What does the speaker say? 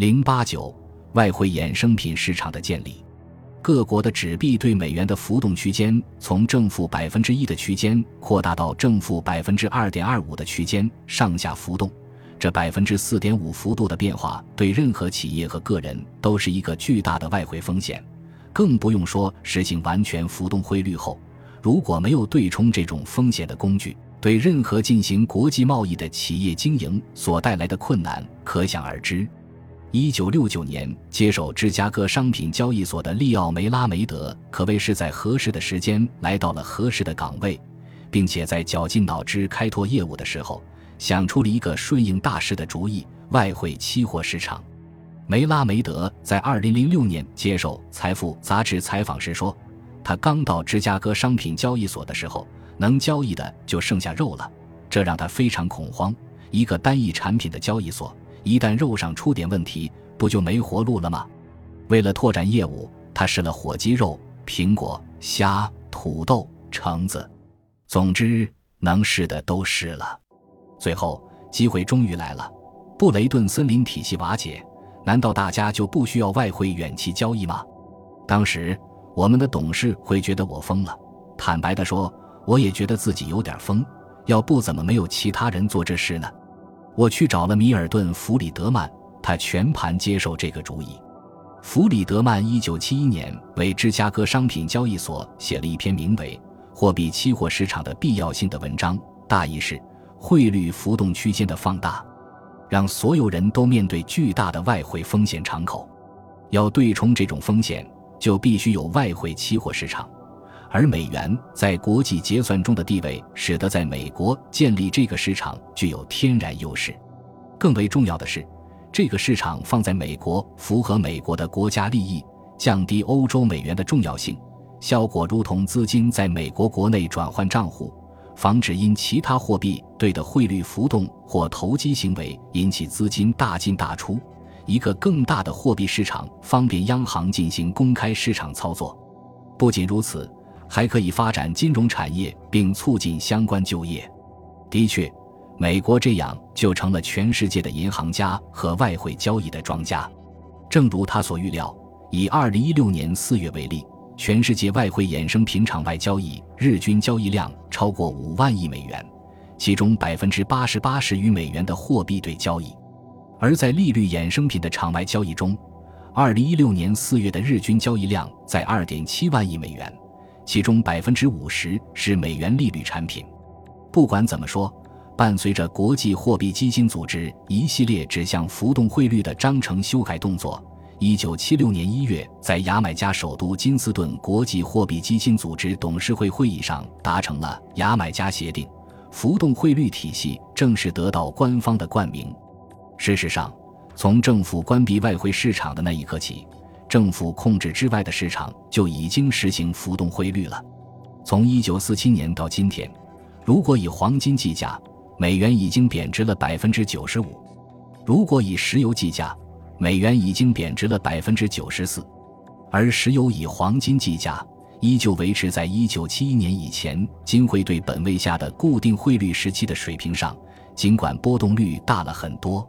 零八九外汇衍生品市场的建立。各国的纸币对美元的浮动区间从正负百分之一的区间扩大到正负百分之二点二五的区间，上下浮动。这百分之四点五幅度的变化，对任何企业和个人都是一个巨大的外汇风险。更不用说实行完全浮动汇率后，如果没有对冲这种风险的工具，对任何进行国际贸易的企业经营所带来的困难可想而知。一九六九年接手芝加哥商品交易所的利奥梅拉梅德，可谓是在合适的时间来到了合适的岗位，并且在绞尽脑汁开拓业务的时候，想出了一个顺应大势的主意——外汇期货市场。梅拉梅德在二零零六年接受《财富》杂志采访时说：“他刚到芝加哥商品交易所的时候，能交易的就剩下肉了，这让他非常恐慌。一个单一产品的交易所。”一旦肉上出点问题，不就没活路了吗？为了拓展业务，他试了火鸡肉、苹果、虾、土豆、橙子，总之能试的都试了。最后，机会终于来了。布雷顿森林体系瓦解，难道大家就不需要外汇远期交易吗？当时我们的董事会觉得我疯了。坦白地说，我也觉得自己有点疯。要不怎么没有其他人做这事呢？我去找了米尔顿·弗里德曼，他全盘接受这个主意。弗里德曼1971年为芝加哥商品交易所写了一篇名为《货币期货市场的必要性》的文章，大意是：汇率浮动区间的放大，让所有人都面对巨大的外汇风险敞口。要对冲这种风险，就必须有外汇期货市场。而美元在国际结算中的地位，使得在美国建立这个市场具有天然优势。更为重要的是，这个市场放在美国，符合美国的国家利益，降低欧洲美元的重要性。效果如同资金在美国国内转换账户，防止因其他货币对的汇率浮动或投机行为引起资金大进大出。一个更大的货币市场，方便央行进行公开市场操作。不仅如此。还可以发展金融产业，并促进相关就业。的确，美国这样就成了全世界的银行家和外汇交易的庄家。正如他所预料，以2016年4月为例，全世界外汇衍生品场外交易日均交易量超过5万亿美元，其中88%是与美元的货币对交易。而在利率衍生品的场外交易中，2016年4月的日均交易量在2.7万亿美元。其中百分之五十是美元利率产品。不管怎么说，伴随着国际货币基金组织一系列指向浮动汇率的章程修改动作，一九七六年一月，在牙买加首都金斯顿国际货币基金组织董事会会议上达成了牙买加协定，浮动汇率体系正式得到官方的冠名。事实上，从政府关闭外汇市场的那一刻起。政府控制之外的市场就已经实行浮动汇率了。从一九四七年到今天，如果以黄金计价，美元已经贬值了百分之九十五；如果以石油计价，美元已经贬值了百分之九十四。而石油以黄金计价，依旧维持在一九七一年以前金汇兑本位下的固定汇率时期的水平上，尽管波动率大了很多。